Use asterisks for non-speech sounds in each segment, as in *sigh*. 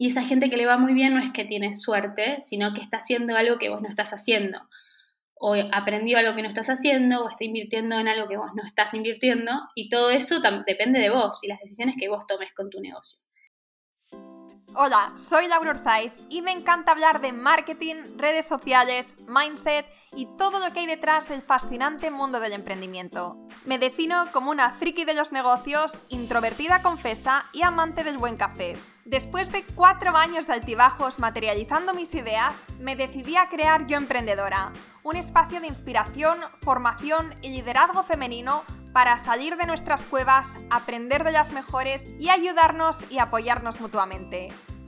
Y esa gente que le va muy bien no es que tiene suerte, sino que está haciendo algo que vos no estás haciendo. O aprendió algo que no estás haciendo, o está invirtiendo en algo que vos no estás invirtiendo. Y todo eso depende de vos y las decisiones que vos tomes con tu negocio. Hola, soy Laura Urzaiz y me encanta hablar de marketing, redes sociales, mindset y todo lo que hay detrás del fascinante mundo del emprendimiento. Me defino como una friki de los negocios, introvertida confesa y amante del buen café. Después de cuatro años de altibajos materializando mis ideas, me decidí a crear Yo Emprendedora, un espacio de inspiración, formación y liderazgo femenino para salir de nuestras cuevas, aprender de las mejores y ayudarnos y apoyarnos mutuamente.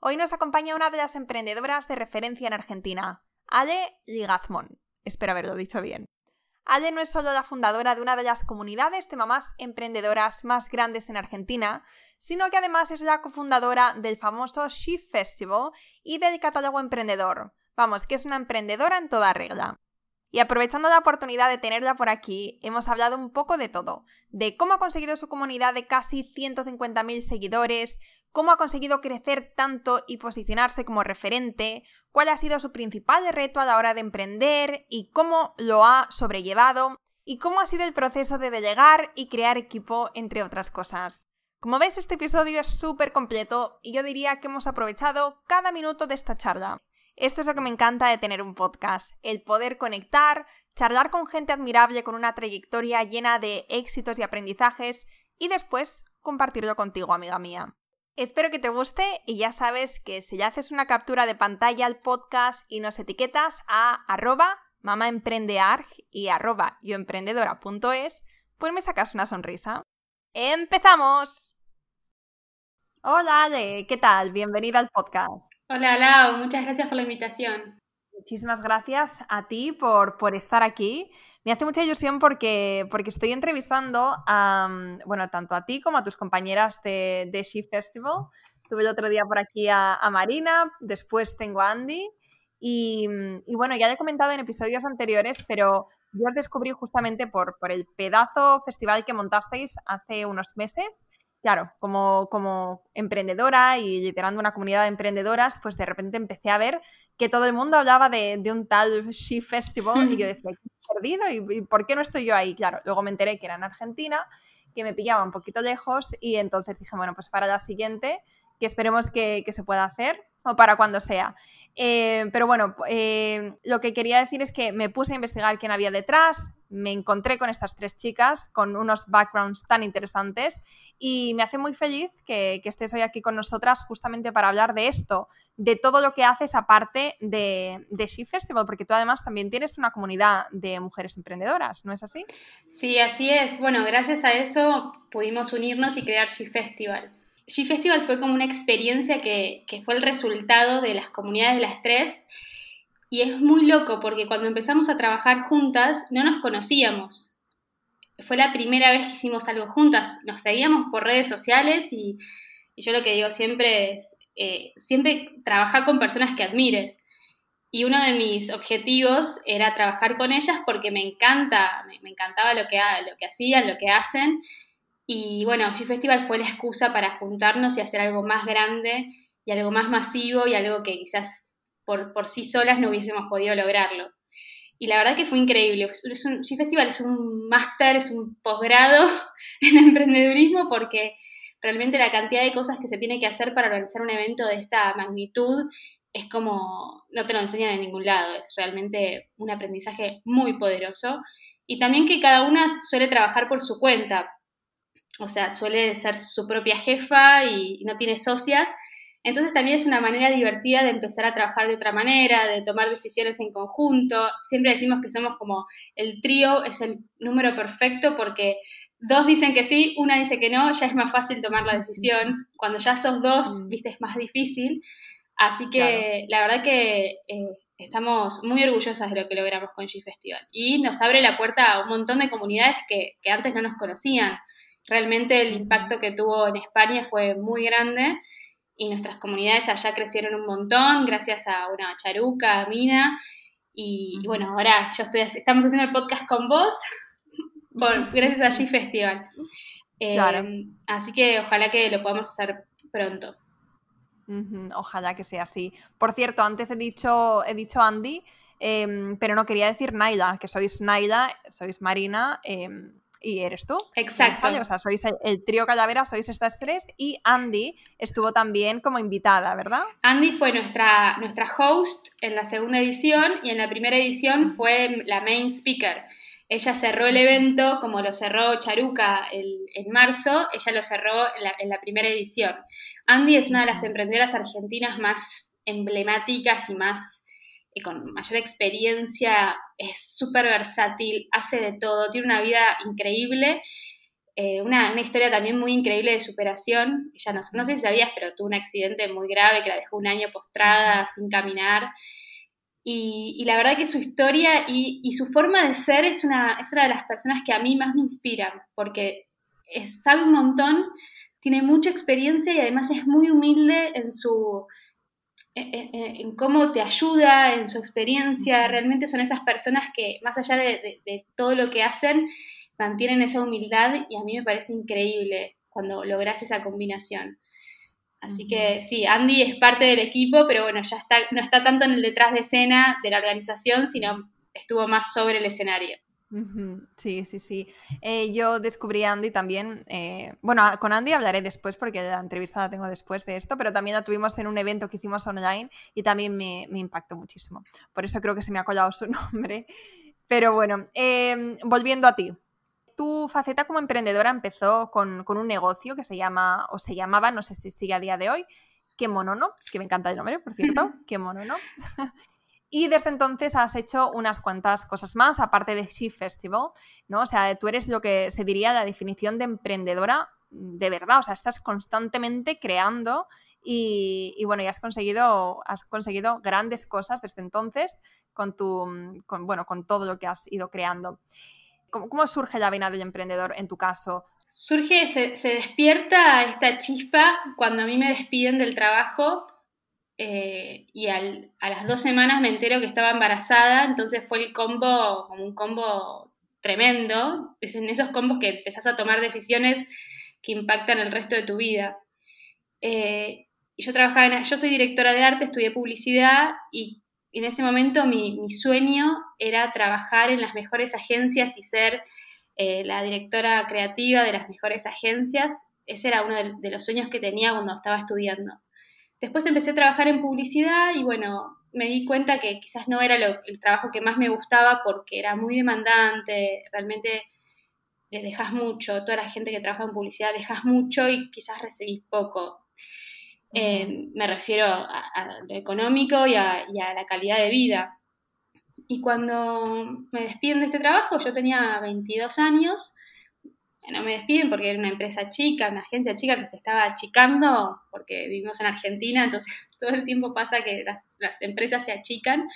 Hoy nos acompaña una de las emprendedoras de referencia en Argentina, Ale Ligazmón. Espero haberlo dicho bien. Ale no es solo la fundadora de una de las comunidades de mamás emprendedoras más grandes en Argentina, sino que además es la cofundadora del famoso Shift Festival y del catálogo emprendedor. Vamos, que es una emprendedora en toda regla. Y aprovechando la oportunidad de tenerla por aquí, hemos hablado un poco de todo, de cómo ha conseguido su comunidad de casi 150.000 seguidores, cómo ha conseguido crecer tanto y posicionarse como referente, cuál ha sido su principal reto a la hora de emprender y cómo lo ha sobrellevado, y cómo ha sido el proceso de delegar y crear equipo, entre otras cosas. Como ves, este episodio es súper completo y yo diría que hemos aprovechado cada minuto de esta charla. Esto es lo que me encanta de tener un podcast, el poder conectar, charlar con gente admirable con una trayectoria llena de éxitos y aprendizajes y después compartirlo contigo, amiga mía. Espero que te guste y ya sabes que si ya haces una captura de pantalla al podcast y nos etiquetas a arroba mamaemprendearg y arroba yoemprendedora.es, pues me sacas una sonrisa. ¡Empezamos! Hola Ale, ¿qué tal? Bienvenida al podcast. Hola Lau, muchas gracias por la invitación. Muchísimas gracias a ti por, por estar aquí. Me hace mucha ilusión porque, porque estoy entrevistando a, bueno, tanto a ti como a tus compañeras de, de Festival. Tuve el otro día por aquí a, Marina, después tengo a Andy. Y, y, bueno, ya he comentado en episodios anteriores, pero yo os descubrí justamente por, por el pedazo festival que montasteis hace unos meses claro, como, como emprendedora y liderando una comunidad de emprendedoras, pues de repente empecé a ver que todo el mundo hablaba de, un tal She Festival y yo decía, ¿qué perdido? ¿Y, por qué no estoy yo ahí? Claro, luego me enteré que era en Argentina, que me pillaba un poquito lejos y entonces dije, bueno, pues para la siguiente, que esperemos que, que se pueda hacer o para cuando sea. Eh, pero bueno, eh, lo que quería decir es que me puse a investigar quién había detrás, me encontré con estas tres chicas con unos backgrounds tan interesantes y me hace muy feliz que, estés hoy aquí con nosotras justamente para hablar de esto, de todo lo que haces aparte de, de She Festival, porque tú además también tienes una comunidad de mujeres emprendedoras, ¿no es así? Sí, así es. Bueno, gracias a eso pudimos unirnos y crear She Festival. She Festival fue como una experiencia que, fue el resultado de las comunidades de las tres y es muy loco porque cuando empezamos a trabajar juntas no nos conocíamos. Fue la primera vez que hicimos algo juntas. Nos seguíamos por redes sociales y, yo lo que digo siempre es, eh, siempre trabajar con personas que admires. Y uno de mis objetivos era trabajar con ellas porque me encanta, me, encantaba lo que, lo que hacían, lo que hacen y bueno, G Festival fue la excusa para juntarnos y hacer algo más grande y algo más masivo y algo que quizás por, por sí solas no hubiésemos podido lograrlo. Y la verdad que fue increíble. Es Festival es un máster, es un posgrado *laughs* en emprendedurismo porque realmente la cantidad de cosas que se tiene que hacer para organizar un evento de esta magnitud es como, no te lo enseñan en ningún lado, es realmente un aprendizaje muy poderoso. Y también que cada una suele trabajar por su cuenta, o sea, suele ser su propia jefa y, no tiene socias. Entonces también es una manera divertida de empezar a trabajar de otra manera, de tomar decisiones en conjunto. Siempre decimos que somos como el trío, es el número perfecto porque dos dicen que sí, una dice que no, ya es más fácil tomar la decisión. Cuando ya sos dos, viste, es más difícil. Así que la verdad que eh, estamos muy orgullosas de lo que logramos con G-Festival y nos abre la puerta a un montón de comunidades que, que antes no nos conocían. Realmente el impacto que tuvo en España fue muy grande y nuestras comunidades allá crecieron un montón gracias a una charuca, a Mina. Y, bueno, ahora yo estoy, estamos haciendo el podcast con vos *laughs* por, gracias a G Festival. Em, así que ojalá que lo podamos hacer pronto. Ojalá que sea así. Por cierto, antes he dicho, he dicho Andy, em, pero no quería decir Naila, que sois Naila, sois Marina, em, y eres tú. Exacto. O sea, sois el, trío Calavera, sois estas tres y Andy estuvo también como invitada, ¿verdad? Andy fue nuestra, nuestra host en la segunda edición y en la primera edición fue la main speaker. Ella cerró el evento como lo cerró Charuca en marzo, ella lo cerró en la, en la primera edición. Andy es una de las emprendedoras argentinas más emblemáticas y más con mayor experiencia, es súper versátil, hace de todo, tiene una vida increíble, eh, una, historia también muy increíble de superación. Ella no, no, sé si sabías, pero tuvo un accidente muy grave que la dejó un año postrada, sin caminar. Y, la verdad que su historia y, su forma de ser es una, es una de las personas que a mí más me inspiran, porque sabe un montón, tiene mucha experiencia y además es muy humilde en su, en, cómo te ayuda, en su experiencia. Realmente son esas personas que, más allá de, todo lo que hacen, mantienen esa humildad y a mí me parece increíble cuando logras esa combinación. Así que sí, Andy es parte del equipo, pero bueno, ya está, no está tanto en el detrás de escena de la organización, sino estuvo más sobre el escenario. Sí, sí, sí. Eh, yo descubrí a Andy también. Eh, bueno, con Andy hablaré después porque la entrevista la tengo después de esto, pero también la tuvimos en un evento que hicimos online y también me, impactó muchísimo. Por eso creo que se me ha colado su *laughs* nombre. Pero bueno, em, volviendo a ti. Tu faceta como emprendedora empezó con, un negocio que se llama, o se llamaba, no sé si sigue a día de hoy, Qué mono, ¿no? Que me encanta el nombre, por cierto. Qué mono, ¿no? Y desde entonces has hecho unas cuantas cosas más, aparte de Shift Festival, ¿no? O sea, tú eres lo que se diría la definición de emprendedora de verdad, o sea, estás constantemente creando y, bueno, y has conseguido, has conseguido grandes cosas desde entonces con tu, bueno, con todo lo que has ido creando. ¿Cómo, surge la vena del emprendedor en tu caso? Surge, se despierta esta chispa cuando a mí me despiden del trabajo eh, y a las dos semanas me entero que estaba embarazada, entonces fue el combo, como un combo tremendo, es en esos combos que empezás a tomar decisiones que impactan el resto de tu vida. Eh, yo trabajaba en, yo soy directora de arte, estudié publicidad y en ese momento mi, sueño era trabajar en las mejores agencias y ser eh, la directora creativa de las mejores agencias. Ese era uno de los sueños que tenía cuando estaba estudiando. Después empecé a trabajar en publicidad y bueno, me di cuenta que quizás no era el trabajo que más me gustaba porque era muy demandante, realmente dejas mucho, toda la gente que trabaja en publicidad dejas mucho y quizás recibís poco. Eh, me refiero a, lo económico y a, y a, la calidad de vida. Y cuando me despiden de este trabajo, yo tenía 22 años no me despiden porque era una empresa chica, una agencia chica que se estaba achicando, porque vivimos en Argentina, entonces *laughs* todo el tiempo pasa que las, empresas se achican.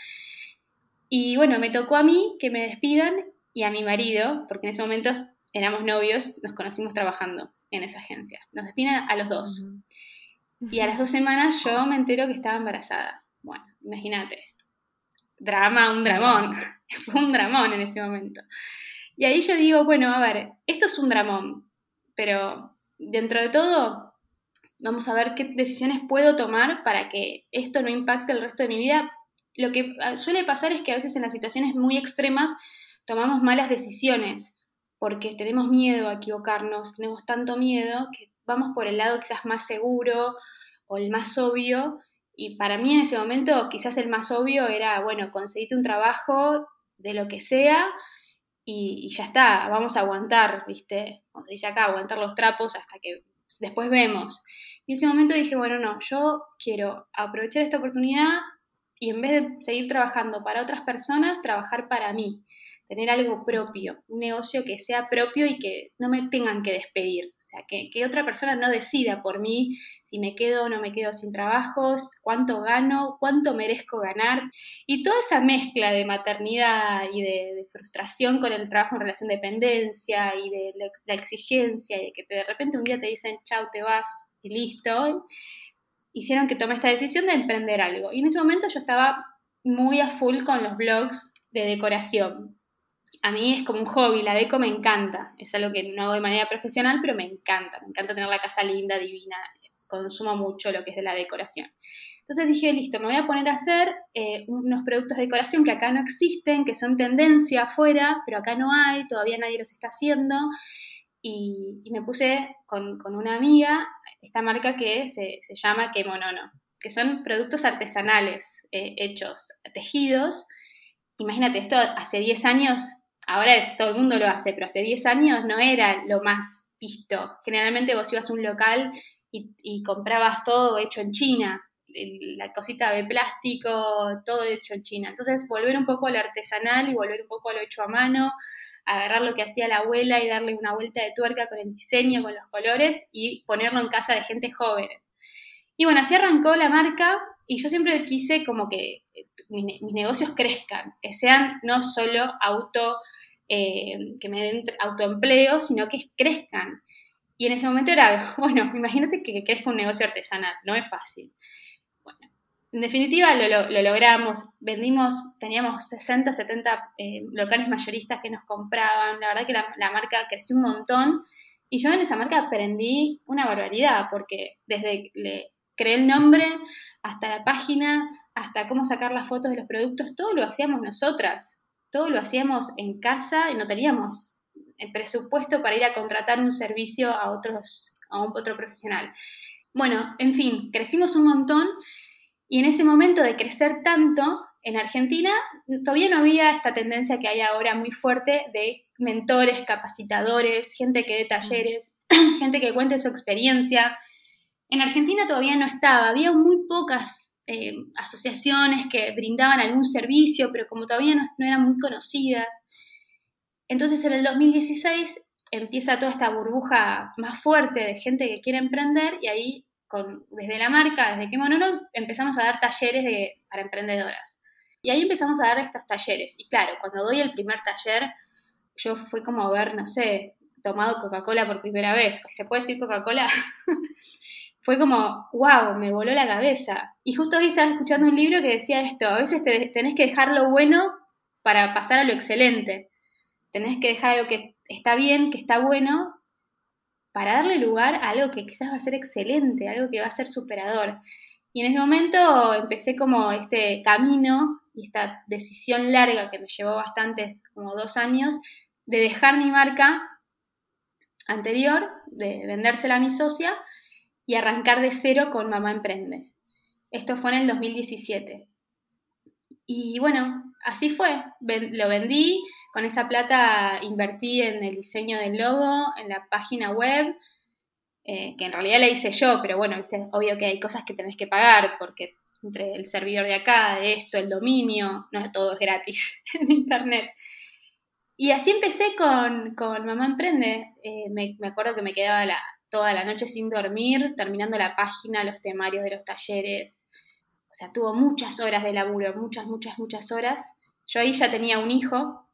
Y bueno, me tocó a mí que me despidan y a mi marido, porque en ese momento éramos novios, nos conocimos trabajando en esa agencia. Nos despiden a los dos. Y a las dos semanas yo me entero que estaba embarazada. Bueno, imagínate. Drama, un dramón. *laughs* Fue un dramón en ese momento. Y ahí yo digo, bueno, a ver, esto es un dramón, pero dentro de todo, vamos a ver qué decisiones puedo tomar para que esto no impacte el resto de mi vida. Lo que ah, suele pasar es que a veces en las situaciones muy extremas tomamos malas decisiones porque tenemos miedo a equivocarnos, tenemos tanto miedo que vamos por el lado quizás más seguro o el más obvio. Y para mí en ese momento quizás el más obvio era, bueno, conseguirte un trabajo de lo que sea y, ya está, vamos a aguantar, ¿viste? Como se dice acá, aguantar los trapos hasta que después vemos. Y en ese momento dije, bueno, no, yo quiero aprovechar esta oportunidad y en vez de seguir trabajando para otras personas, trabajar para mí, tener algo propio, un negocio que sea propio y que no me tengan que despedir. O sea, que, que, otra persona no decida por mí si me quedo o no me quedo sin trabajos, cuánto gano, cuánto merezco ganar. Y toda esa mezcla de maternidad y de, frustración con el trabajo en relación de dependencia y de la, exigencia y de que de repente un día te dicen, chau, te vas y listo, hicieron que tome esta decisión de emprender algo. Y en ese momento yo estaba muy a full con los blogs de decoración a mí es como un hobby, la deco me encanta, es algo que no hago de manera profesional, pero me encanta, me encanta tener la casa linda, divina, consumo mucho lo que es de la decoración. Entonces dije, listo, me voy a poner a hacer eh, unos productos de decoración que acá no existen, que son tendencia afuera, pero acá no hay, todavía nadie los está haciendo. Y, me puse con, una amiga esta marca que se, llama Kemonono, que son productos artesanales eh, hechos, tejidos. Imagínate, esto hace 10 años ahora todo el mundo lo hace, pero hace 10 años no era lo más visto. Generalmente vos ibas a un local y, comprabas todo hecho en China, la cosita de plástico, todo hecho en China. Entonces, volver un poco al artesanal y volver un poco a lo hecho a mano, agarrar lo que hacía la abuela y darle una vuelta de tuerca con el diseño, con los colores y ponerlo en casa de gente joven. Y bueno, así arrancó la marca y yo siempre quise como que eh, mis, negocios crezcan, que sean no solo auto eh, que me den autoempleo, sino que crezcan. Y en ese momento era, *laughs* bueno, imagínate que crezca un negocio artesanal, no es fácil. Bueno, en definitiva lo, logramos, vendimos, teníamos 60, 70 eh, locales mayoristas que nos compraban, la verdad que la, marca creció un montón y yo en esa marca aprendí una barbaridad porque desde creé el nombre hasta la página, hasta cómo sacar las fotos de los productos, todo lo hacíamos nosotras todo lo hacíamos en casa y no teníamos el presupuesto para ir a contratar un servicio a, otros, a un otro profesional. Bueno, en fin, crecimos un montón y en ese momento de crecer tanto, en Argentina todavía no había esta tendencia que hay ahora muy fuerte de mentores, capacitadores, gente que dé talleres, *clears throat* gente que cuente su experiencia. En Argentina todavía no estaba, había muy pocas eh, asociaciones que brindaban algún servicio, pero como todavía no, eran muy conocidas. Entonces en el 2016 empieza toda esta burbuja más fuerte de gente que quiere emprender y ahí con, desde la marca, desde que Monono, empezamos a dar talleres para emprendedoras. Y ahí empezamos a dar estos talleres. Y claro, cuando doy el primer taller, yo fui como a ver, no sé, tomado Coca-Cola por primera vez. ¿Se puede decir Coca-Cola? *laughs* fue como, wow, me voló la cabeza. Y justo hoy estaba escuchando un libro que decía esto, a veces tenés que dejar lo bueno para pasar a lo excelente. Tenés que dejar algo que está bien, que está bueno, para darle lugar a algo que quizás va a ser excelente, algo que va a ser superador. Y en ese momento empecé como este camino y esta decisión larga que me llevó bastante, como dos años, de dejar mi marca anterior, de vendérsela a mi socia, y arrancar de cero con Mamá Emprende. Esto fue en el 2017. Y bueno, así fue. Lo vendí, con esa plata invertí en el diseño del logo, en la página web, eh, que en realidad la hice yo, pero bueno, obvio que hay cosas que tenés que pagar, porque entre el servidor de acá, de esto, el dominio, no todo es gratis *laughs* en internet. Y así empecé con, Mamá Emprende. Eh, me, me, acuerdo que me quedaba la, toda la noche sin dormir, terminando la página, los temarios de los talleres. O sea, tuvo muchas horas de laburo, muchas, muchas, muchas horas. Yo ahí ya tenía un hijo.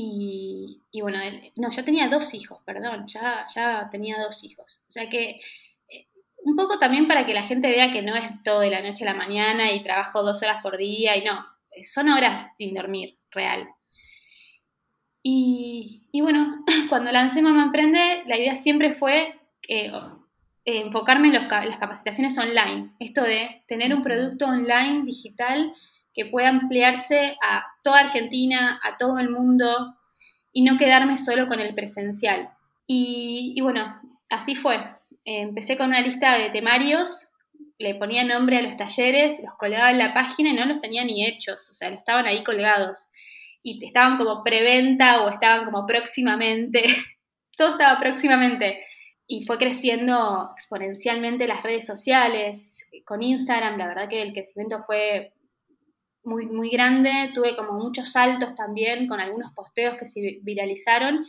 Y, bueno, no, yo tenía dos hijos, perdón, ya, ya tenía dos hijos. O sea que eh, un poco también para que la gente vea que no es todo de la noche a la mañana y trabajo dos horas por día y no, son horas sin dormir, real. Y, bueno, *laughs* cuando lancé Mamá Emprende, la idea siempre fue eh, enfocarme en las capacitaciones online. Esto de tener un producto online, digital, que pueda ampliarse a toda Argentina, a todo el mundo, y no quedarme solo con el presencial. Y, bueno, así fue. empecé con una lista de temarios, le ponía nombre a los talleres, los colgaba en la página y no los tenía ni hechos, o sea, estaban ahí colgados y estaban como preventa o estaban como próximamente, *laughs* todo estaba próximamente. Y fue creciendo exponencialmente las redes sociales, con Instagram, la verdad que el crecimiento fue muy, muy grande, tuve como muchos saltos también con algunos posteos que se viralizaron.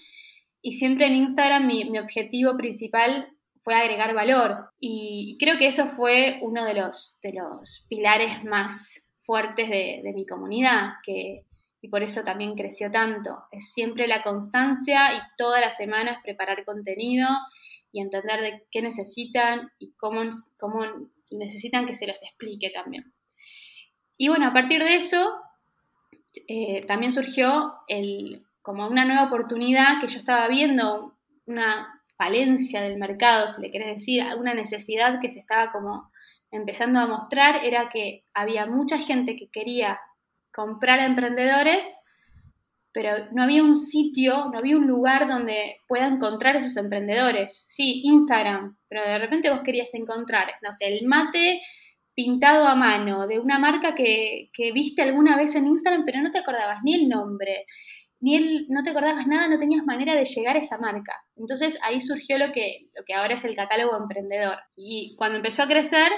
Y siempre en Instagram mi, objetivo principal fue agregar valor. Y creo que eso fue uno de los, de los pilares más fuertes de, de mi comunidad, que, y por eso también creció tanto. Es siempre la constancia y todas las semanas preparar contenido y entender de qué necesitan y cómo, cómo necesitan que se los explique también. Y bueno, a partir de eso eh, también surgió el, como una nueva oportunidad que yo estaba viendo, una falencia del mercado, si le querés decir, una necesidad que se estaba como empezando a mostrar, era que había mucha gente que quería comprar a emprendedores, pero no había un sitio, no había un lugar donde pueda encontrar esos emprendedores. Sí, Instagram, pero de repente vos querías encontrar, no sé, el mate pintado a mano de una marca que, viste alguna vez en Instagram, pero no te acordabas ni el nombre, ni el, no te acordabas nada, no tenías manera de llegar a esa marca. Entonces ahí surgió lo que, lo que ahora es el catálogo emprendedor. Y cuando empezó a crecer,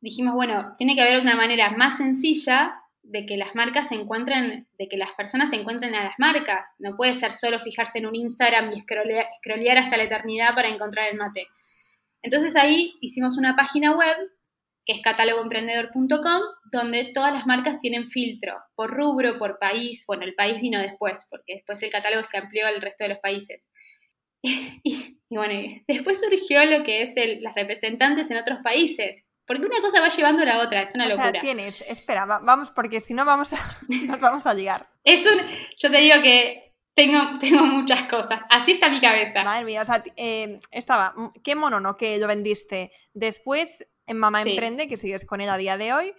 dijimos, bueno, tiene que haber una manera más sencilla de que las marcas se encuentren, de que las personas se encuentren a las marcas. No puede ser solo fijarse en un Instagram y scrollear, hasta la eternidad para encontrar el mate. Entonces ahí hicimos una página web que es catálogoemprendedor.com, donde todas las marcas tienen filtro por rubro, por país. Bueno, el país vino después, porque después el catálogo se amplió al resto de los países. *laughs* y, bueno, después surgió lo que es las representantes en otros países. Porque una cosa va llevando a la otra, es una locura. Sea, tienes, espera, vamos, porque si no vamos a, *laughs* nos vamos a llegar. Es un, yo te digo que tengo, tengo muchas cosas, así está mi cabeza. Madre mía, o sea, eh, estaba, mm, qué mono, ¿no? Que lo vendiste. Después en Mamá Emprende, que sigues con él a día de hoy.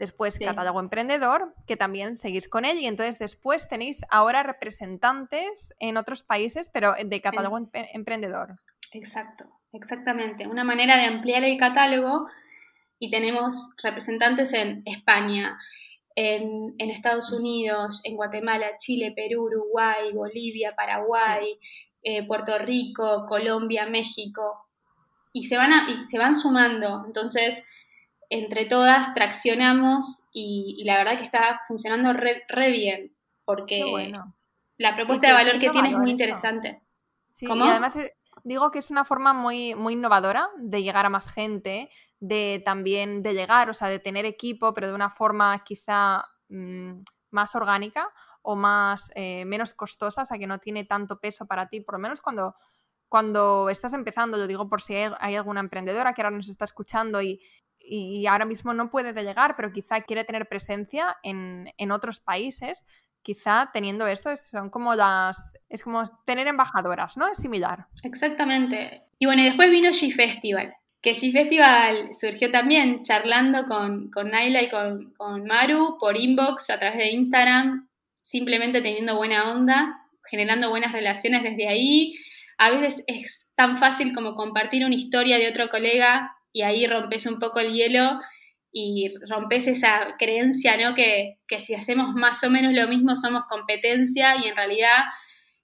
Después Catálogo Emprendedor, que también seguís con él. Y entonces después tenéis ahora representantes en otros países, pero de Catálogo Emprendedor. Exacto, exactamente. Una manera de ampliar el catálogo y tenemos representantes en España, en, Estados Unidos, en Guatemala, Chile, Perú, Uruguay, Bolivia, Paraguay, eh, Puerto Rico, Colombia, México, y se van, y se van sumando. Entonces, entre todas traccionamos y, la verdad que está funcionando re, bien, porque la propuesta de valor que tiene es muy interesante. Sí, y además eh, digo que es una forma muy, muy innovadora de llegar a más gente, de también de llegar, o sea, de tener equipo, pero de una forma quizá mm, más orgánica o más eh, menos costosa, o sea, que no tiene tanto peso para ti, por lo menos cuando, cuando estás empezando, lo digo por si hay, alguna emprendedora que ahora nos está escuchando y, y, ahora mismo no puede llegar, pero quizá quiere tener presencia en, en otros países, quizá teniendo esto son como las es como tener embajadoras, ¿no? Es similar. Exactamente. Y bueno, y después vino G Festival, que G-Festival surgió también charlando con, con Naila y con, con, Maru por inbox a través de Instagram, simplemente teniendo buena onda, generando buenas relaciones desde ahí. A veces es tan fácil como compartir una historia de otro colega y ahí rompes un poco el hielo y rompes esa creencia, ¿no? Que, que si hacemos más o menos lo mismo somos competencia y en realidad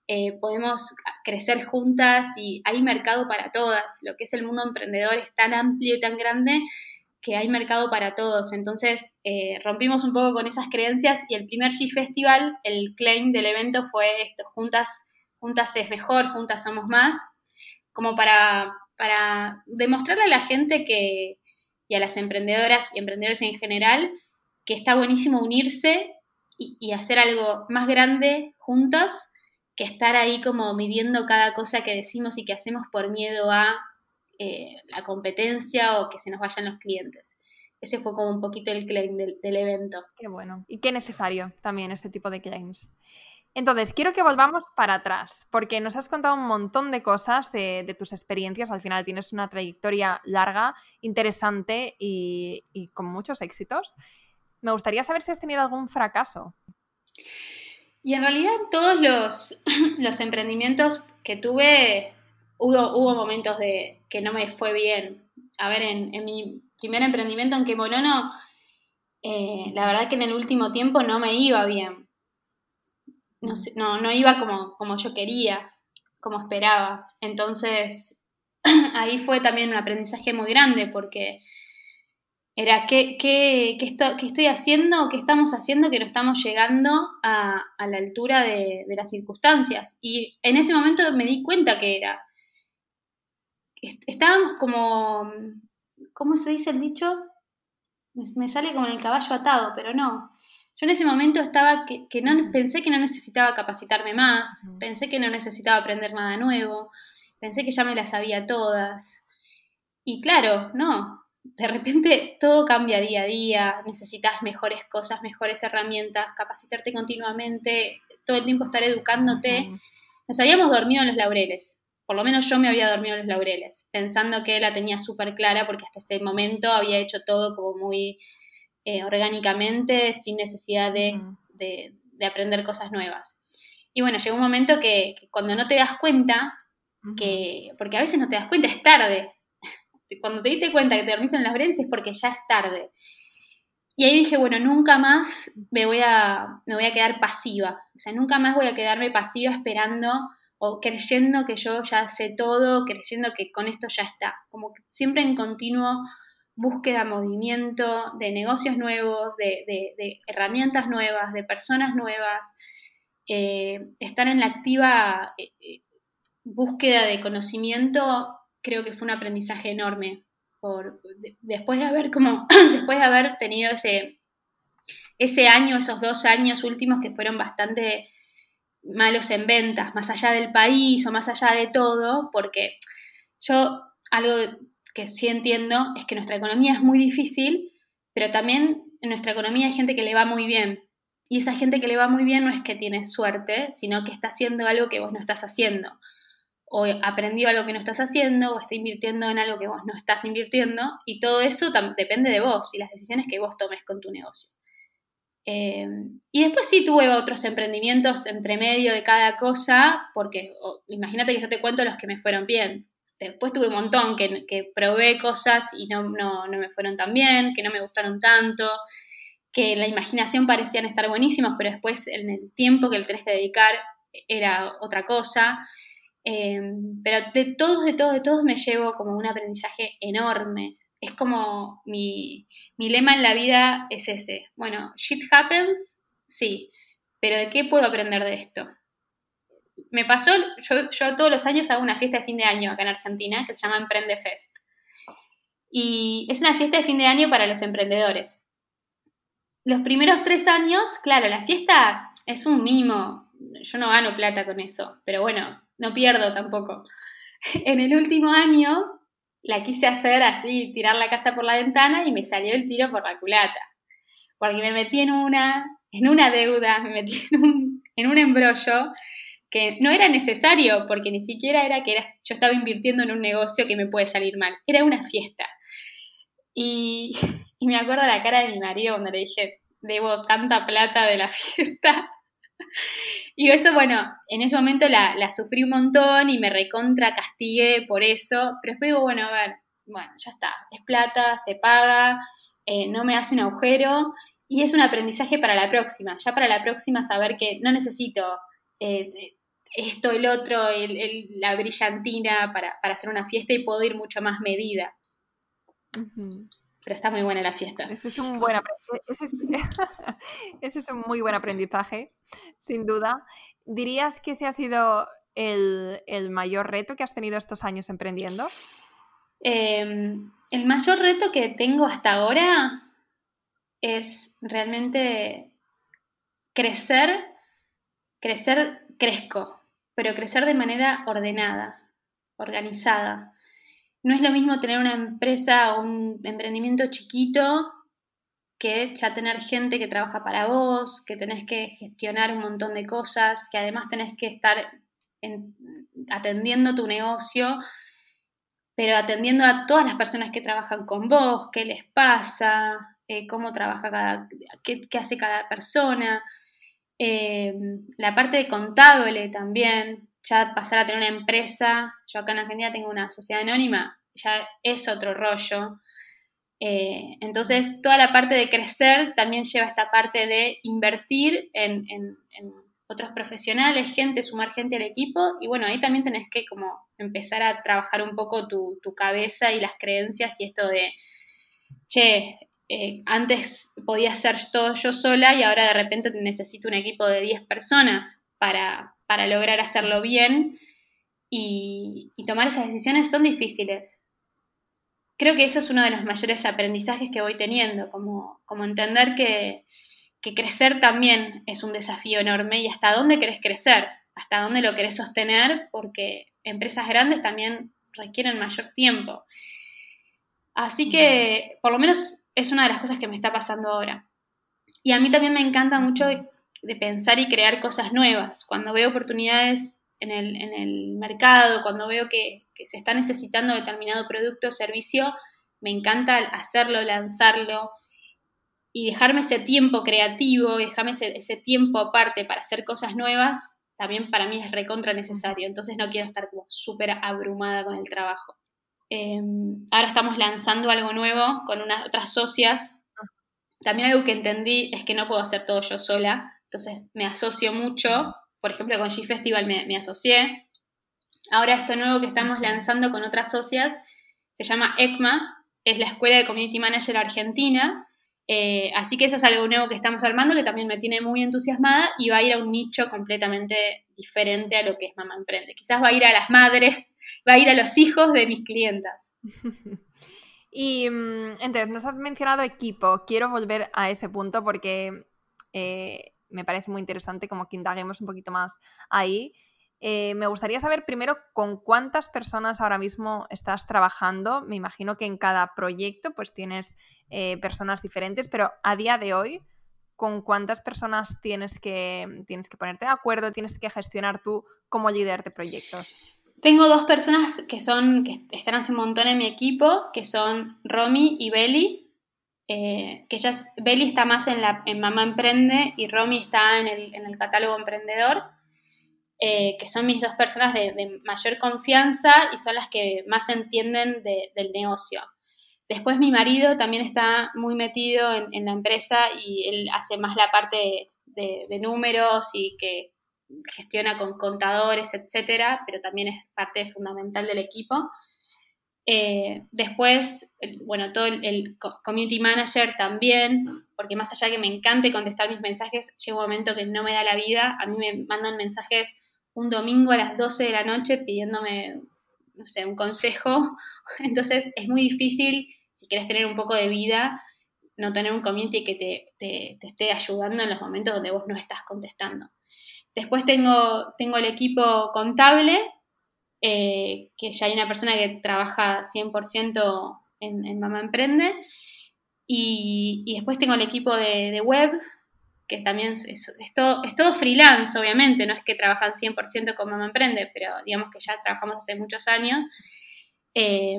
eh, podemos crecer juntas y hay mercado para todas. Lo que es el mundo emprendedor es tan amplio y tan grande que hay mercado para todos. Entonces eh, rompimos un poco con esas creencias y el primer G Festival, el claim del evento fue esto, juntas, juntas es mejor, juntas somos más, como para, para demostrarle a la gente que, y a las emprendedoras y emprendedores en general que está buenísimo unirse y hacer algo más grande juntas que estar ahí como midiendo cada cosa que decimos y que hacemos por miedo a eh, la competencia o que se nos vayan los clientes. Ese fue como un poquito el claim del, evento. Qué bueno. Y qué necesario también este tipo de claims. Entonces, quiero que volvamos para atrás, porque nos has contado un montón de cosas de, tus experiencias. Al final tienes una trayectoria larga, interesante y, y con muchos éxitos. Me gustaría saber si has tenido algún fracaso. Y en realidad todos *laughs* los, emprendimientos que tuve, hubo, hubo momentos de que no me fue bien. A ver, en, mi primer emprendimiento en Kemonono, eh, la verdad que en el último tiempo no me iba bien. No, no, no iba como, como yo quería, como esperaba. Entonces, *clears throat* ahí fue también un aprendizaje muy grande porque Era qué, qué, qué, estoy haciendo, qué estamos haciendo que no estamos llegando a, la altura de, las circunstancias. Y en ese momento me di cuenta que era. Estábamos como. ¿Cómo se dice el dicho? Me sale como en el caballo atado, pero no. Yo en ese momento estaba que, que no, pensé que no necesitaba capacitarme más, pensé que no necesitaba aprender nada nuevo, pensé que ya me las sabía todas. Y claro, no, de repente todo cambia día a día, necesitas mejores cosas, mejores herramientas, capacitarte continuamente, todo el tiempo estar educándote. Nos habíamos dormido en los laureles, por lo menos yo me había dormido en los laureles, pensando que la tenía súper clara porque hasta ese momento había hecho todo como muy eh, orgánicamente, sin necesidad de, aprender cosas nuevas. Y bueno, llegó un momento que, que cuando no te das cuenta, que, porque a veces no te das cuenta, es tarde, cuando te diste cuenta que te dormiste en las breves es porque ya es tarde. Y ahí dije, bueno, nunca más me voy a, me voy a quedar pasiva. O sea, nunca más voy a quedarme pasiva esperando o creyendo que yo ya sé todo, creyendo que con esto ya está. Como siempre en continuo búsqueda, movimiento, de negocios nuevos, de, herramientas nuevas, de personas nuevas, eh, estar en la activa eh, eh, búsqueda de conocimiento creo que fue un aprendizaje enorme. Por, después, de haber como, *clears throat* después de haber tenido ese, ese año, esos dos años últimos que fueron bastante malos en ventas, más allá del país o más allá de todo, porque yo algo que sí entiendo es que nuestra economía es muy difícil, pero también en nuestra economía hay gente que le va muy bien. Y esa gente que le va muy bien no es que tiene suerte, sino que está haciendo algo que vos no estás haciendo o aprendió algo que no estás haciendo, o está invirtiendo en algo que vos no estás invirtiendo, y todo eso depende de vos y las decisiones que vos tomes con tu negocio. Eh, y después sí tuve otros emprendimientos entre medio de cada cosa, porque imagínate que yo te cuento los que me fueron bien. Después tuve un montón que, probé cosas y no, no, no me fueron tan bien, que no me gustaron tanto, que la imaginación parecían estar buenísimos, pero después en el tiempo que le tenés que dedicar era otra cosa. Em, pero de todos, de todos, de todos me llevo como un aprendizaje enorme. Es como mi, lema en la vida es ese. Bueno, shit happens, sí, pero ¿de qué puedo aprender de esto? Me pasó, yo, yo todos los años hago una fiesta de fin de año acá en Argentina que se llama Emprende Fest. Y es una fiesta de fin de año para los emprendedores. Los primeros tres años, claro, la fiesta es un mínimo. Yo no gano plata con eso, pero bueno, no pierdo tampoco. *laughs* En el último año la quise hacer así, tirar la casa por la ventana y me salió el tiro por la culata. Porque me metí en una, en una deuda, me metí en un, en un embrollo que no era necesario, porque ni siquiera era que era, yo estaba invirtiendo en un negocio que me puede salir mal, era una fiesta. Y, *laughs* y me acuerdo la cara de mi marido cuando le dije, debo tanta plata de la *laughs* fiesta. *laughs* Y eso, bueno, en ese momento la, sufrí un montón y me recontra castigué por eso, pero después digo, bueno, a ver, bueno, ya está, es plata, se paga, eh, no me hace un agujero y es un aprendizaje para la próxima, ya para la próxima saber que no necesito eh, esto, el otro, la brillantina para, hacer una fiesta y puedo ir mucho más medida. Pero está muy buena la fiesta. Ese es un buen ese *laughs* ese es un muy buen aprendizaje sin duda. ¿Dirías que ese ha sido el, mayor reto que has tenido estos años emprendiendo? Em, el mayor reto que tengo hasta ahora es realmente crecer, crecer, crezco, pero crecer de manera ordenada, organizada. No es lo mismo tener una empresa o un emprendimiento chiquito que ya tener gente que trabaja para vos, que tenés que gestionar un montón de cosas, que además tenés que estar atendiendo tu negocio, pero atendiendo a todas las personas que trabajan con vos, qué les pasa, eh, cómo trabaja cada, qué, hace cada persona. Eh, la parte de contable también, ya pasar a tener una empresa, yo acá en Argentina tengo una sociedad anónima, ya es otro rollo. Eh, entonces, toda la parte de crecer también lleva esta parte de invertir en, otros profesionales, gente, sumar gente al equipo. Y bueno, ahí también tenés que como empezar a trabajar un poco tu, cabeza y las creencias y esto de che, eh, antes podía ser todo yo sola y ahora de repente necesito un equipo de 10 personas para, para lograr hacerlo bien y, tomar esas decisiones son difíciles. Creo que eso es uno de los mayores aprendizajes que voy teniendo, como, como entender que, que crecer también es un desafío enorme y hasta dónde querés crecer, hasta dónde lo querés sostener, porque empresas grandes también requieren mayor tiempo. Así que, por lo menos, es una de las cosas que me está pasando ahora. Y a mí también me encanta mucho de, pensar y crear cosas nuevas. Cuando veo oportunidades en el, mercado, cuando veo que, se está necesitando determinado producto o servicio, me encanta hacerlo, lanzarlo y dejarme ese tiempo creativo, dejarme ese, ese tiempo aparte para hacer cosas nuevas, también para mí es recontra necesario. Entonces no quiero estar como súper abrumada con el trabajo. Em, ahora estamos lanzando algo nuevo con unas otras socias. También algo que entendí es que no puedo hacer todo yo sola, entonces me asocio mucho. Por ejemplo, con G Festival me, me asocié. Ahora esto nuevo que estamos lanzando con otras socias se llama ECMA, es la Escuela de Community Manager Argentina, eh, así que eso es algo nuevo que estamos armando que también me tiene muy entusiasmada y va a ir a un nicho completamente diferente a lo que es Mamá Emprende. Quizás va a ir a las madres, va a ir a los hijos de mis clientas. *laughs* y mm, entonces, nos has mencionado equipo. Quiero volver a ese punto porque eh, me parece muy interesante como que indaguemos un poquito más ahí. Eh, me gustaría saber primero con cuántas personas ahora mismo estás trabajando. Me imagino que en cada proyecto pues tienes eh, personas diferentes, pero a día de hoy, ¿con cuántas personas tienes que, tienes que ponerte de acuerdo, tienes que gestionar tú como líder de proyectos? Tengo dos personas que son, que están hace un montón en mi equipo, que son Romy y Beli. Eh, que ellas, Beli está más en, la, en Mamá Emprende y Romy está en el, en el catálogo emprendedor. Eh, que son mis dos personas de, mayor confianza y son las que más entienden del negocio. Después mi marido también está muy metido en, la empresa y él hace más la parte de, números y que gestiona con contadores, etcétera, pero también es parte fundamental del equipo. Eh, después, bueno, todo el, community manager también, porque más allá que me encante contestar mis mensajes, llega un momento que no me da la vida. A mí me mandan mensajes un domingo a las 12 de la noche pidiéndome, no sé, un consejo. *laughs* Entonces es muy difícil, si quieres tener un poco de vida, no tener un community que te, esté ayudando en los momentos donde vos no estás contestando. Después tengo, tengo el equipo contable, eh, que ya hay una persona que trabaja 100% en, en Mamá Emprende. Y, después tengo el equipo de, web, que también es, todo, es todo freelance, obviamente, no es que trabajan 100% con Mamá Emprende, pero digamos que ya trabajamos hace muchos años. Eh,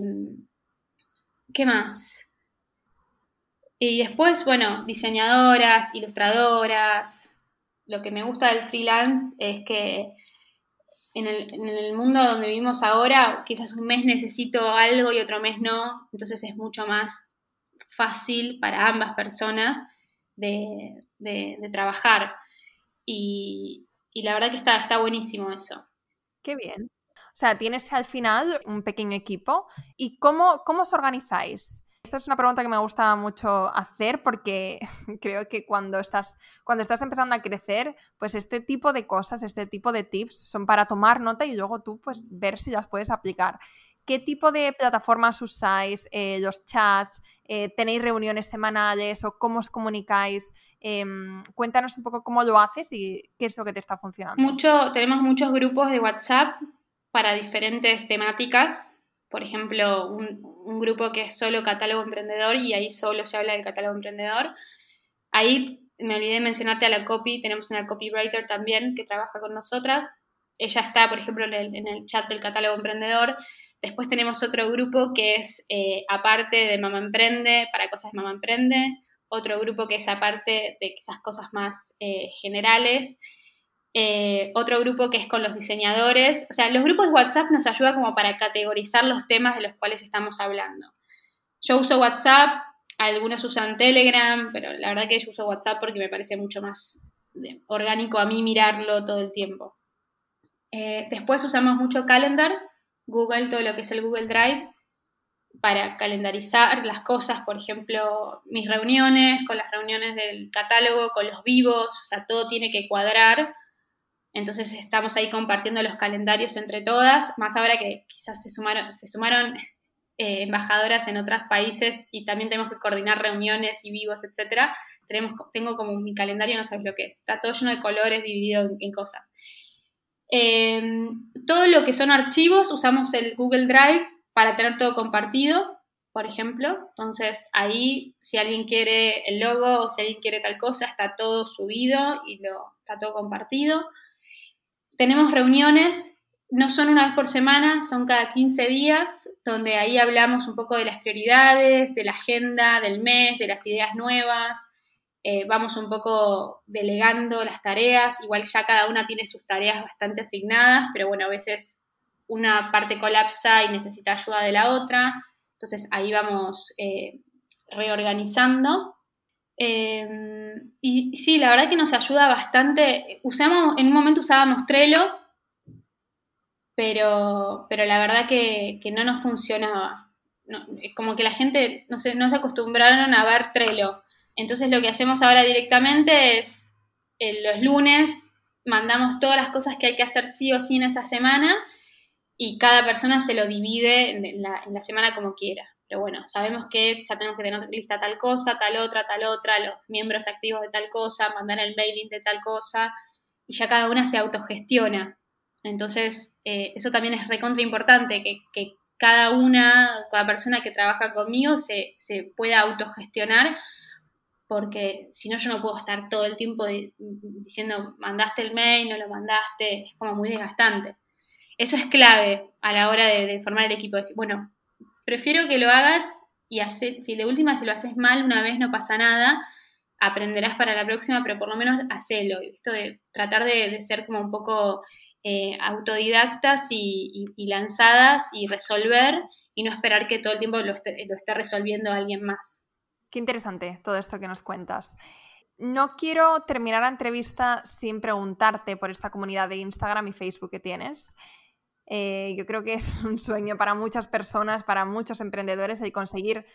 ¿Qué más? Y después, bueno, diseñadoras, ilustradoras. Lo que me gusta del freelance es que en el, en el, mundo donde vivimos ahora, quizás un mes necesito algo y otro mes no, entonces es mucho más fácil para ambas personas de, trabajar. Y, la verdad que está, está buenísimo eso. Qué bien. O sea, tienes al final un pequeño equipo. ¿Y cómo, cómo os organizáis? Esta es una pregunta que me gusta mucho hacer porque *laughs* creo que cuando estás, cuando estás empezando a crecer, pues este tipo de cosas, este tipo de tips son para tomar nota y luego tú pues ver si las puedes aplicar. ¿Qué tipo de plataformas usáis? Eh, ¿Los chats? Eh, ¿Tenéis reuniones semanales o cómo os comunicáis? Em, cuéntanos un poco cómo lo haces y qué es lo que te está funcionando. Mucho, tenemos muchos grupos de WhatsApp para diferentes temáticas. Por ejemplo, un, un grupo que es solo catálogo emprendedor y ahí solo se habla del catálogo emprendedor. Ahí me olvidé de mencionarte a la copy, tenemos una copywriter también que trabaja con nosotras. Ella está, por ejemplo, en el, en el chat del catálogo emprendedor Después tenemos otro grupo que es eh, aparte de Mamá Emprende, para cosas de Mamá Emprende. Otro grupo que es aparte de esas cosas más eh, generales. Eh, otro grupo que es con los diseñadores. O sea, los grupos de WhatsApp nos ayudan como para categorizar los temas de los cuales estamos hablando. Yo uso WhatsApp, algunos usan Telegram, pero la verdad que yo uso WhatsApp porque me parece mucho más orgánico a mí mirarlo todo el tiempo. después usamos mucho Calendar, Google, todo lo que es el Google Drive. para calendarizar las cosas, por ejemplo, mis reuniones, con las reuniones del catálogo, con los vivos, o sea, todo tiene que cuadrar. Entonces estamos ahí compartiendo los calendarios entre todas, más ahora que quizás se sumaron, eh, embajadoras en otros países y también tenemos que coordinar reuniones y vivos, etc. Tengo como mi calendario, no sabes lo que es, está todo lleno de colores dividido en, cosas. Em, todo lo que son archivos, usamos el Google Drive para tener todo compartido, por ejemplo. Entonces ahí, si alguien quiere el logo o si alguien quiere tal cosa, está todo subido y lo, está todo compartido. Tenemos reuniones no son una vez por semana, son cada 15 días, donde ahí hablamos un poco de las prioridades, de la agenda del mes, de las ideas nuevas, eh, vamos un poco delegando las tareas, igual ya cada una tiene sus tareas bastante asignadas, pero bueno, a veces una parte colapsa y necesita ayuda de la otra, entonces ahí vamos eh, reorganizando. Eh, y sí, la verdad que nos ayuda bastante. Usamos, en un momento usábamos Trello, pero, pero la verdad que, no nos funcionaba. como que la gente no se, acostumbraron a ver Trello. Entonces lo que hacemos ahora directamente es eh, los lunes mandamos todas las cosas que hay que hacer sí o sí en esa semana y cada persona se lo divide en la, en la semana como quiera. Pero bueno, sabemos que ya tenemos que tener lista tal cosa, tal otra, tal otra, los miembros activos de tal cosa, mandar el mailing de tal cosa, y ya cada una se autogestiona. Entonces, eh, eso también es recontra importante, que, cada una, cada persona que trabaja conmigo se, pueda autogestionar, porque si no yo no puedo estar todo el tiempo diciendo, mandaste el mail, no lo mandaste, es como muy desgastante. Eso es clave a la hora de, formar el equipo, decir, bueno, prefiero que lo hagas y hacer, si de última si lo haces mal una vez no pasa nada, aprenderás para la próxima, pero por lo menos hacelo. Esto de tratar de ser como un poco eh, autodidactas y, lanzadas y resolver y no esperar que todo el tiempo lo esté, resolviendo alguien más. Qué interesante todo esto que nos cuentas. No quiero terminar la entrevista sin preguntarte por esta comunidad de Instagram y Facebook que tienes. Eh, yo creo que es un sueño para muchas personas, para muchos emprendedores, el conseguir.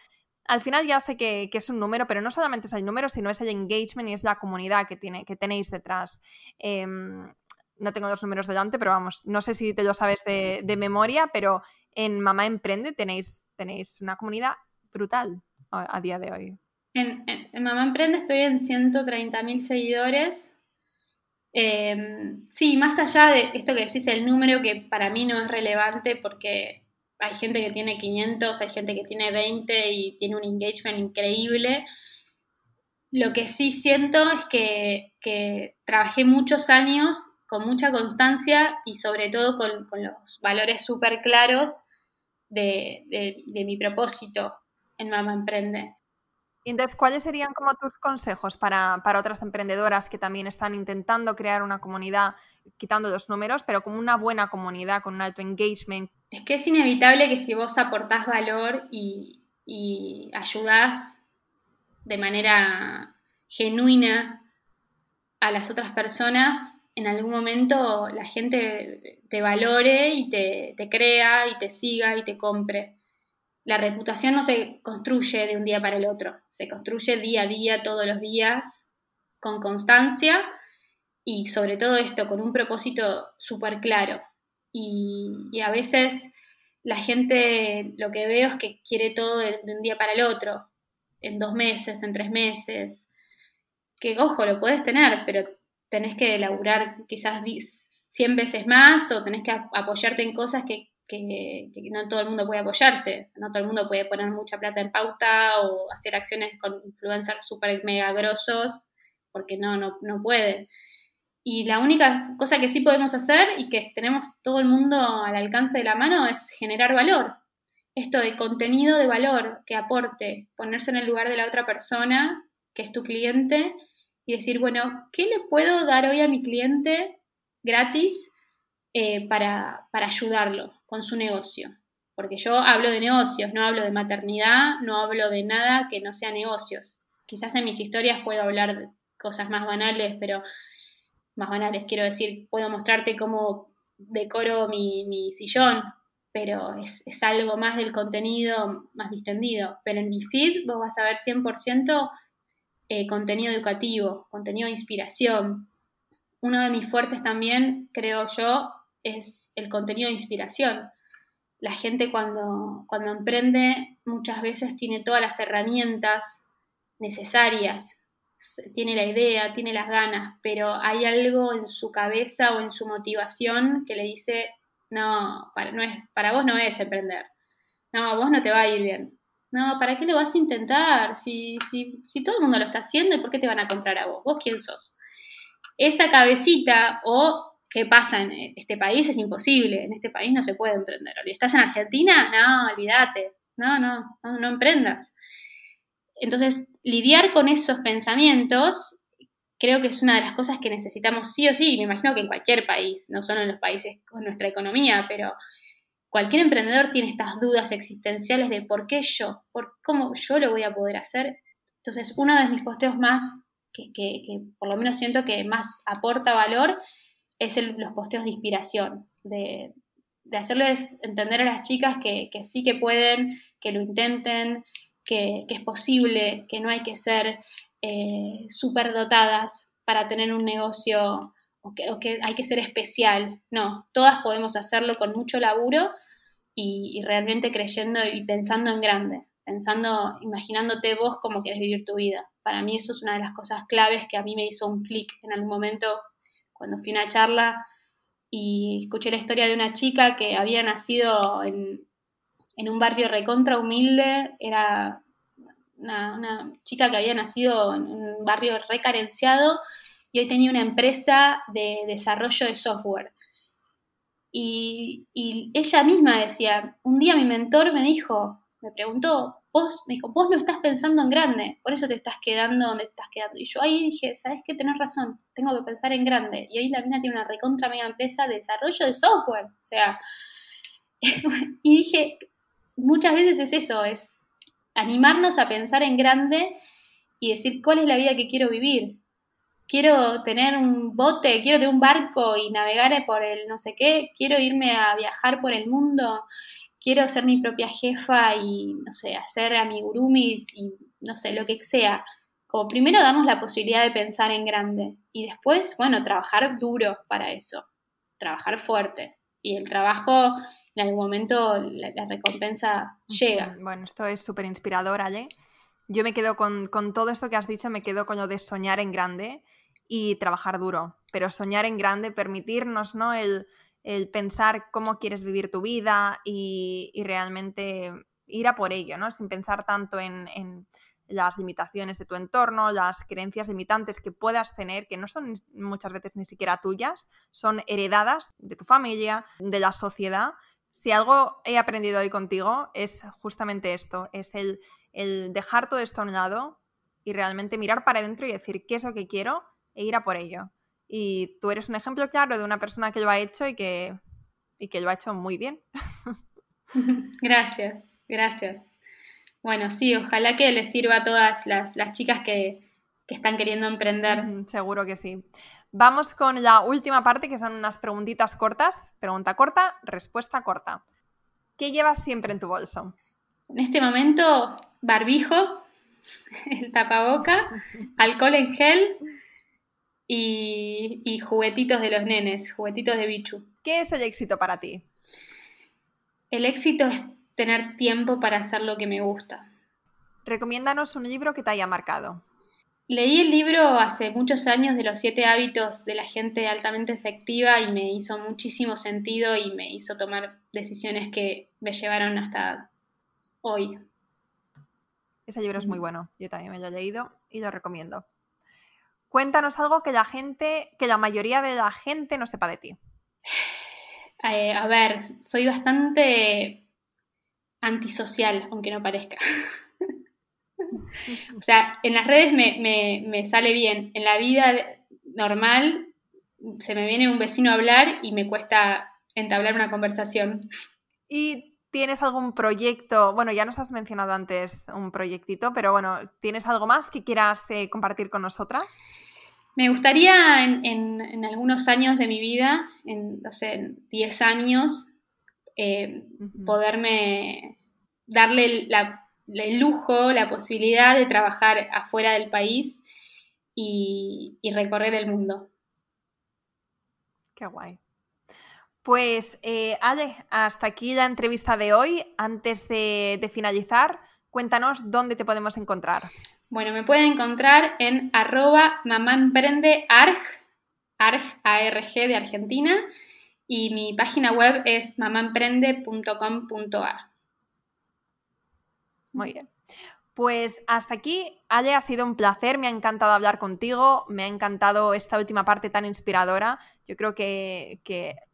Al final ya sé que, es un número, pero no solamente es el número, sino es el engagement y es la comunidad que, tiene, que tenéis detrás. Em, no tengo los números delante, pero vamos, no sé si te lo sabes de, memoria, pero en Mamá Emprende tenéis, tenéis una comunidad brutal a, día de hoy. En, Mamá Emprende estoy en 130.000 seguidores. Em, sí, más allá de esto que decís, el número que para mí no es relevante porque hay gente que tiene 500, hay gente que tiene 20 y tiene un engagement increíble. Lo que sí siento es que, que trabajé muchos años con mucha constancia y sobre todo con, los valores súper claros de, mi propósito en Mamá Emprende. Entonces, ¿cuáles serían como tus consejos para, otras emprendedoras que también están intentando crear una comunidad, quitando los números, pero como una buena comunidad, con un alto engagement? Es que es inevitable que si vos aportás valor y, y ayudás de manera genuina a las otras personas, en algún momento la gente te valore y te, crea y te siga y te compre. La reputación no se construye de un día para el otro, se construye día a día, todos los días, con constancia y sobre todo esto, con un propósito súper claro. Y, a veces la gente lo que veo es que quiere todo de, un día para el otro, en dos meses, en tres meses. Que ojo, lo puedes tener, pero tenés que elaborar quizás 100 veces más o tenés que apoyarte en cosas que, no todo el mundo puede apoyarse. No todo el mundo puede poner mucha plata en pauta o hacer acciones con influencers súper mega grosos porque no, no, no puede. Y la única cosa que sí podemos hacer y que tenemos todo el mundo al alcance de la mano es generar valor. Esto de contenido de valor que aporte, ponerse en el lugar de la otra persona, que es tu cliente, y decir, bueno, ¿qué le puedo dar hoy a mi cliente gratis eh, para, ayudarlo con su negocio? Porque yo hablo de negocios, no hablo de maternidad, no hablo de nada que no sea negocios. Quizás en mis historias puedo hablar de cosas más banales, pero más banales, quiero decir, puedo mostrarte cómo decoro mi, mi sillón, pero es, algo más del contenido más distendido. Pero en mi feed vos vas a ver 100% eh, contenido educativo, contenido de inspiración. Uno de mis fuertes también, creo yo, es el contenido de inspiración. La gente cuando, cuando emprende muchas veces tiene todas las herramientas necesarias, tiene la idea, tiene las ganas, pero hay algo en su cabeza o en su motivación que le dice, no, para, no es, para vos no es emprender, no, vos no te va a ir bien. No, ¿para qué lo vas a intentar? Si, si, si todo el mundo lo está haciendo, ¿y por qué te van a comprar a vos? ¿Vos quién sos? Esa cabecita o qué pasa en este país es imposible, en este país no se puede emprender. ¿Estás en Argentina? No, olvídate, no, no, no, no emprendas. Entonces, lidiar con esos pensamientos creo que es una de las cosas que necesitamos sí o sí, me imagino que en cualquier país, no solo en los países con nuestra economía, pero cualquier emprendedor tiene estas dudas existenciales de por qué yo, por cómo yo lo voy a poder hacer. Entonces, uno de mis posteos más, que, por lo menos siento que más aporta valor, es los posteos de inspiración, de, hacerles entender a las chicas que, que sí que pueden, que lo intenten, que, es posible, que no hay que ser eh, para tener un negocio o que, hay que ser especial. No, todas podemos hacerlo con mucho laburo y, realmente creyendo y pensando en grande, pensando, imaginándote vos cómo quieres vivir tu vida. Para mí eso es una de las cosas claves que a mí me hizo un clic en algún momento cuando fui a una charla y escuché la historia de una chica que había nacido en, un barrio recontra humilde, era una, chica que había nacido en un barrio recarenciado y hoy tenía una empresa de desarrollo de software. Y, ella misma decía, un día mi mentor me dijo, me preguntó, vos, me dijo, vos no estás pensando en grande, por eso te estás quedando donde estás quedando. Y yo ahí dije, ¿sabes qué? Tenés razón, tengo que pensar en grande. Y hoy la mina tiene una recontra mega empresa de desarrollo de software. O sea, *laughs* y dije, muchas veces es eso, es animarnos a pensar en grande y decir cuál es la vida que quiero vivir. Quiero tener un bote, quiero tener un barco y navegar por el no sé qué, quiero irme a viajar por el mundo, quiero ser mi propia jefa y, no sé, hacer amigurumis y, no sé, lo que sea. Como primero damos la posibilidad de pensar en grande y después, bueno, trabajar duro para eso, trabajar fuerte. Y el trabajo en algún momento la, recompensa llega. Bueno, esto es súper inspirador, Ale. Yo me quedo con, todo esto que has dicho, me quedo con lo de soñar en grande y trabajar duro. Pero soñar en grande, permitirnos, ¿no? El, pensar cómo quieres vivir tu vida y, realmente ir a por ello, ¿no? Sin pensar tanto en, en, las limitaciones de tu entorno, las creencias limitantes que puedas tener, que no son muchas veces ni siquiera tuyas, son heredadas de tu familia, de la sociedad si algo he aprendido hoy contigo es justamente esto, es el, dejar todo esto a un lado y realmente mirar para adentro y decir qué es lo que quiero e ir a por ello. Y tú eres un ejemplo claro de una persona que lo ha hecho y que, y que lo ha hecho muy bien. *laughs* Gracias, gracias. Bueno, sí, ojalá que les sirva a todas las, chicas que, que están queriendo emprender. Seguro que sí. Vamos con la última parte, que son unas preguntitas cortas. Pregunta corta, respuesta corta. ¿Qué llevas siempre en tu bolso? En este momento, barbijo, *laughs* el tapaboca, *laughs* alcohol en gel y, juguetitos de los nenes, juguetitos de bichu. ¿Qué es el éxito para ti? El éxito es tener tiempo para hacer lo que me gusta. Recomiéndanos un libro que te haya marcado. Leí el libro hace muchos años de los siete hábitos de la gente altamente efectiva y me hizo muchísimo sentido y me hizo tomar decisiones que me llevaron hasta hoy. Ese libro es muy bueno, yo también me lo he leído y lo recomiendo. Cuéntanos algo que la gente, que la mayoría de la gente no sepa de ti. Eh, a ver, soy bastante antisocial, aunque no parezca. *laughs* O sea, en las redes me, sale bien. En la vida normal se me viene un vecino a hablar y me cuesta entablar una conversación. ¿Y tienes algún proyecto? Bueno, ya nos has mencionado antes un proyectito, pero bueno, ¿tienes algo más que quieras eh, compartir con nosotras? Me gustaría en, algunos años de mi vida, en, no sé, 10 años, eh, poderme darle el lujo, la posibilidad de trabajar afuera del país y, recorrer el mundo. Qué guay. Pues, eh, Ale, hasta aquí la entrevista de hoy. Antes de, finalizar, cuéntanos dónde te podemos encontrar. Bueno, me pueden encontrar en arroba arg, ARG de Argentina, y mi página web es mamamprende.com.ar. Muy bien. Pues hasta aquí, Ale, ha sido un placer, me ha encantado hablar contigo, me ha encantado esta última parte tan inspiradora. Yo creo que,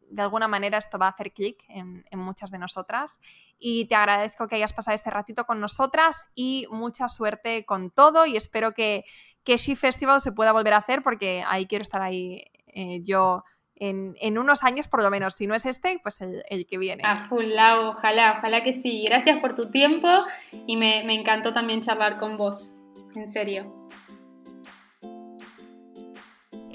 de alguna manera esto va a hacer clic en, muchas de nosotras. Y te agradezco que hayas pasado este ratito con nosotras y mucha suerte con todo y espero que, que She Festival se pueda volver a hacer porque ahí quiero estar ahí eh, yo en, unos años por lo menos. Si no es este, pues el, que viene. A full lado, ojalá, ojalá que sí. Gracias por tu tiempo y me, me encantó también charlar con vos. En serio.